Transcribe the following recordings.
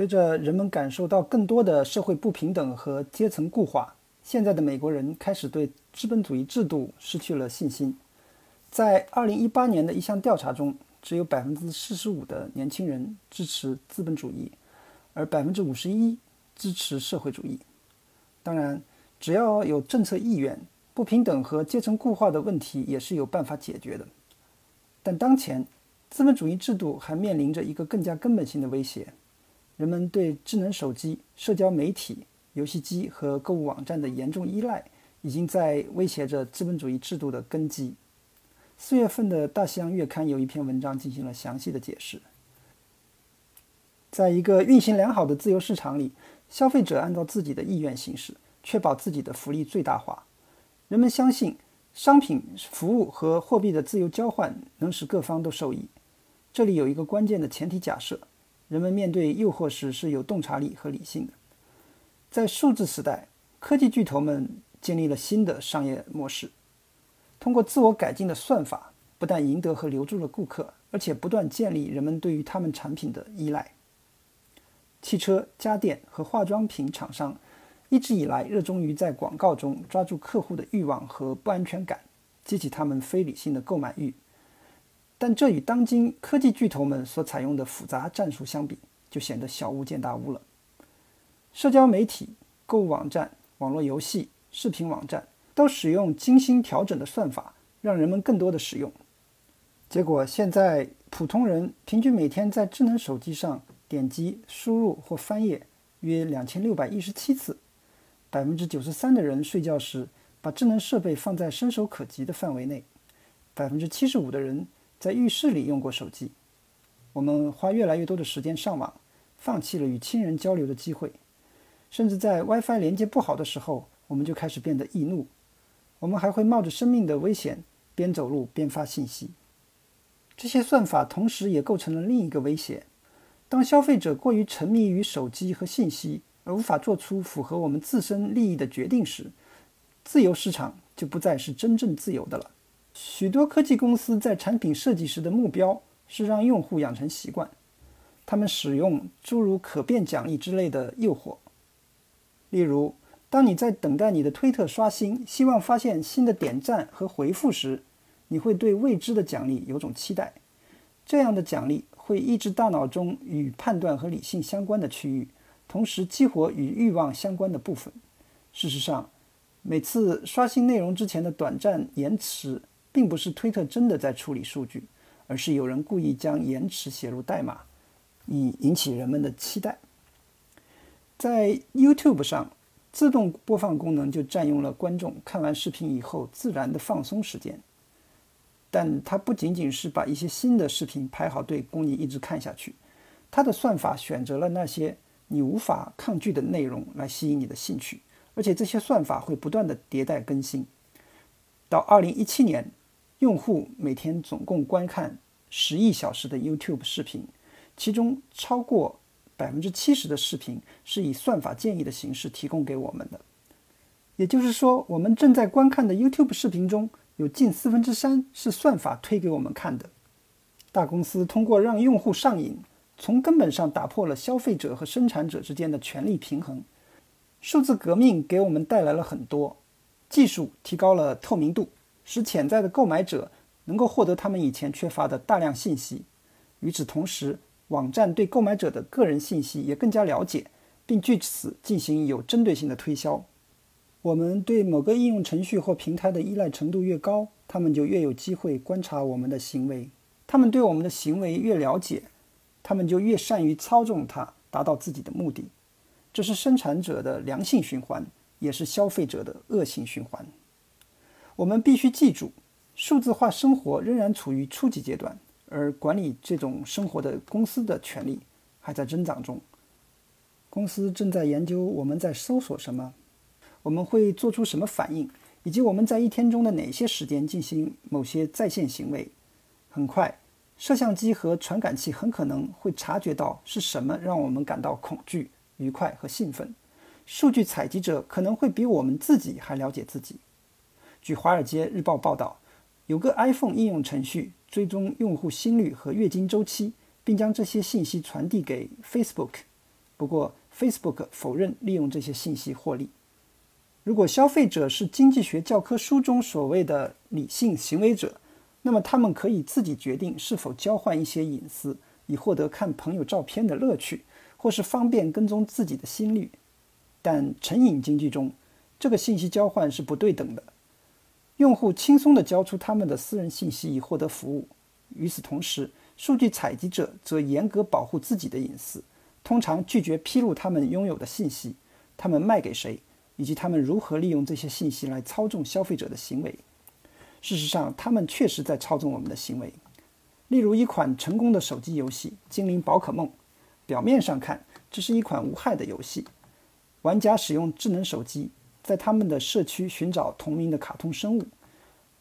随着人们感受到更多的社会不平等和阶层固化，现在的美国人开始对资本主义制度失去了信心。在2018年的一项调查中，只有45%的年轻人支持资本主义，而51%支持社会主义。当然，只要有政策意愿，不平等和阶层固化的问题也是有办法解决的。但当前，资本主义制度还面临着一个更加根本性的威胁。人们对智能手机、社交媒体、游戏机和购物网站的严重依赖，已经在威胁着资本主义制度的根基。四月份的《大西洋月刊》有一篇文章进行了详细的解释。在一个运行良好的自由市场里，消费者按照自己的意愿行事，确保自己的福利最大化。人们相信，商品、服务和货币的自由交换能使各方都受益。这里有一个关键的前提假设。人们面对诱惑时是有洞察力和理性的。在数字时代，科技巨头们建立了新的商业模式，通过自我改进的算法，不但赢得和留住了顾客，而且不断建立人们对于他们产品的依赖。汽车、家电和化妆品厂商一直以来热衷于在广告中抓住客户的欲望和不安全感，激起他们非理性的购买欲。但这与当今科技巨头们所采用的复杂战术相比，就显得小巫见大巫了。社交媒体、购物网站、网络游戏、视频网站都使用精心调整的算法，让人们更多的使用。结果，现在普通人平均每天在智能手机上点击、输入或翻页约两千六百一十七次。百分之九十三的人睡觉时把智能设备放在伸手可及的范围内。百分之七十五的人。在浴室里用过手机，我们花越来越多的时间上网，放弃了与亲人交流的机会，甚至在 WiFi 连接不好的时候，我们就开始变得易怒。我们还会冒着生命的危险边走路边发信息。这些算法同时也构成了另一个威胁：当消费者过于沉迷于手机和信息，而无法做出符合我们自身利益的决定时，自由市场就不再是真正自由的了。许多科技公司在产品设计时的目标是让用户养成习惯，他们使用诸如可变奖励之类的诱惑。例如，当你在等待你的推特刷新，希望发现新的点赞和回复时，你会对未知的奖励有种期待。这样的奖励会抑制大脑中与判断和理性相关的区域，同时激活与欲望相关的部分。事实上，每次刷新内容之前的短暂延迟。并不是推特真的在处理数据，而是有人故意将延迟写入代码，以引起人们的期待。在 YouTube 上，自动播放功能就占用了观众看完视频以后自然的放松时间。但它不仅仅是把一些新的视频排好队供你一直看下去，它的算法选择了那些你无法抗拒的内容来吸引你的兴趣，而且这些算法会不断的迭代更新。到2017年。用户每天总共观看十亿小时的 YouTube 视频，其中超过百分之七十的视频是以算法建议的形式提供给我们的。也就是说，我们正在观看的 YouTube 视频中有近四分之三是算法推给我们看的。大公司通过让用户上瘾，从根本上打破了消费者和生产者之间的权力平衡。数字革命给我们带来了很多，技术提高了透明度。使潜在的购买者能够获得他们以前缺乏的大量信息。与此同时，网站对购买者的个人信息也更加了解，并据此进行有针对性的推销。我们对某个应用程序或平台的依赖程度越高，他们就越有机会观察我们的行为。他们对我们的行为越了解，他们就越善于操纵它，达到自己的目的。这是生产者的良性循环，也是消费者的恶性循环。我们必须记住，数字化生活仍然处于初级阶段，而管理这种生活的公司的权利还在增长中。公司正在研究我们在搜索什么，我们会做出什么反应，以及我们在一天中的哪些时间进行某些在线行为。很快，摄像机和传感器很可能会察觉到是什么让我们感到恐惧、愉快和兴奋。数据采集者可能会比我们自己还了解自己。据《华尔街日报》报道，有个 iPhone 应用程序追踪用户心率和月经周期，并将这些信息传递给 Facebook。不过，Facebook 否认利用这些信息获利。如果消费者是经济学教科书中所谓的理性行为者，那么他们可以自己决定是否交换一些隐私，以获得看朋友照片的乐趣，或是方便跟踪自己的心率。但成瘾经济中，这个信息交换是不对等的。用户轻松地交出他们的私人信息以获得服务，与此同时，数据采集者则严格保护自己的隐私，通常拒绝披露他们拥有的信息，他们卖给谁，以及他们如何利用这些信息来操纵消费者的行为。事实上，他们确实在操纵我们的行为。例如，一款成功的手机游戏《精灵宝可梦》，表面上看，这是一款无害的游戏。玩家使用智能手机。在他们的社区寻找同名的卡通生物，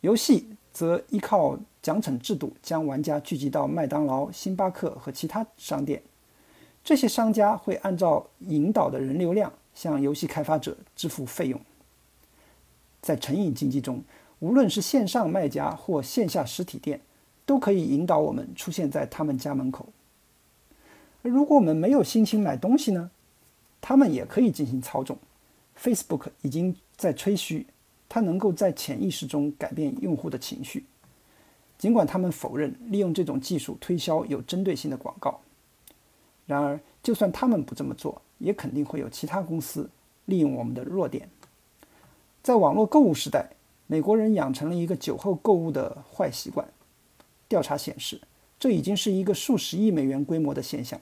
游戏则依靠奖惩制度将玩家聚集到麦当劳、星巴克和其他商店。这些商家会按照引导的人流量向游戏开发者支付费用。在成瘾经济中，无论是线上卖家或线下实体店，都可以引导我们出现在他们家门口。而如果我们没有心情买东西呢？他们也可以进行操纵。Facebook 已经在吹嘘，它能够在潜意识中改变用户的情绪。尽管他们否认利用这种技术推销有针对性的广告，然而，就算他们不这么做，也肯定会有其他公司利用我们的弱点。在网络购物时代，美国人养成了一个酒后购物的坏习惯。调查显示，这已经是一个数十亿美元规模的现象。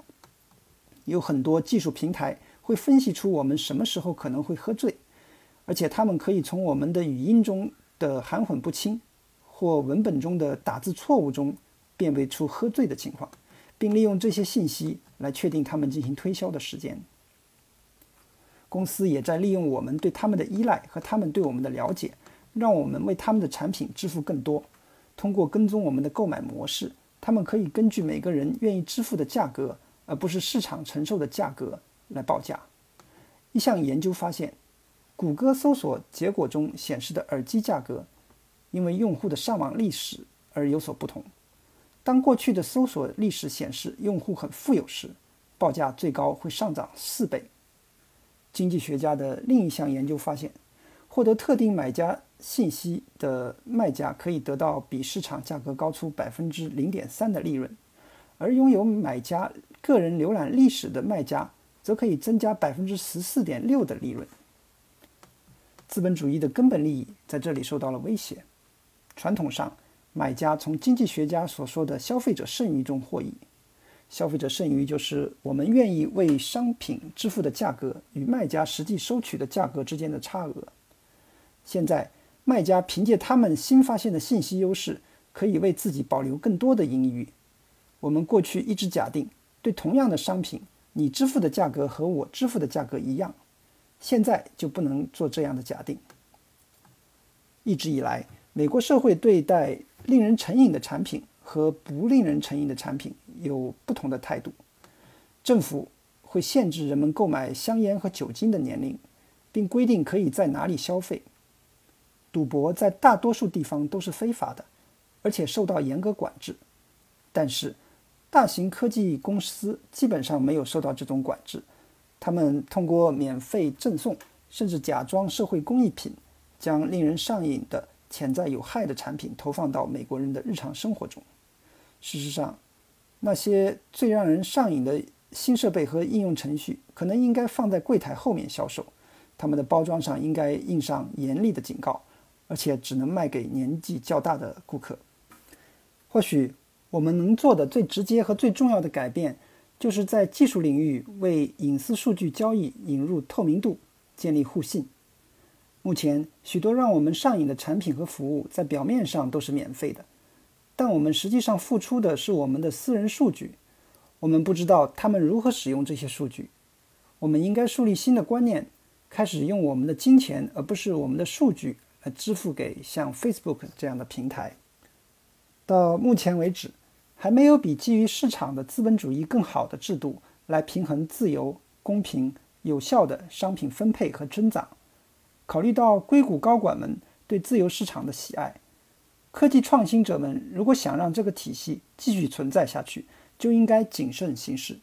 有很多技术平台。会分析出我们什么时候可能会喝醉，而且他们可以从我们的语音中的含混不清或文本中的打字错误中辨别出喝醉的情况，并利用这些信息来确定他们进行推销的时间。公司也在利用我们对他们的依赖和他们对我们的了解，让我们为他们的产品支付更多。通过跟踪我们的购买模式，他们可以根据每个人愿意支付的价格，而不是市场承受的价格。来报价。一项研究发现，谷歌搜索结果中显示的耳机价格，因为用户的上网历史而有所不同。当过去的搜索历史显示用户很富有时，报价最高会上涨四倍。经济学家的另一项研究发现，获得特定买家信息的卖家可以得到比市场价格高出百分之零点三的利润，而拥有买家个人浏览历史的卖家。则可以增加百分之十四点六的利润。资本主义的根本利益在这里受到了威胁。传统上，买家从经济学家所说的消费者剩余中获益。消费者剩余就是我们愿意为商品支付的价格与卖家实际收取的价格之间的差额。现在，卖家凭借他们新发现的信息优势，可以为自己保留更多的盈余。我们过去一直假定，对同样的商品。你支付的价格和我支付的价格一样，现在就不能做这样的假定。一直以来，美国社会对待令人成瘾的产品和不令人成瘾的产品有不同的态度。政府会限制人们购买香烟和酒精的年龄，并规定可以在哪里消费。赌博在大多数地方都是非法的，而且受到严格管制。但是，大型科技公司基本上没有受到这种管制，他们通过免费赠送，甚至假装社会公益品，将令人上瘾的潜在有害的产品投放到美国人的日常生活中。事实上，那些最让人上瘾的新设备和应用程序，可能应该放在柜台后面销售，他们的包装上应该印上严厉的警告，而且只能卖给年纪较大的顾客。或许。我们能做的最直接和最重要的改变，就是在技术领域为隐私数据交易引入透明度，建立互信。目前，许多让我们上瘾的产品和服务在表面上都是免费的，但我们实际上付出的是我们的私人数据。我们不知道他们如何使用这些数据。我们应该树立新的观念，开始用我们的金钱而不是我们的数据来支付给像 Facebook 这样的平台。到目前为止，还没有比基于市场的资本主义更好的制度来平衡自由、公平、有效的商品分配和增长。考虑到硅谷高管们对自由市场的喜爱，科技创新者们如果想让这个体系继续存在下去，就应该谨慎行事。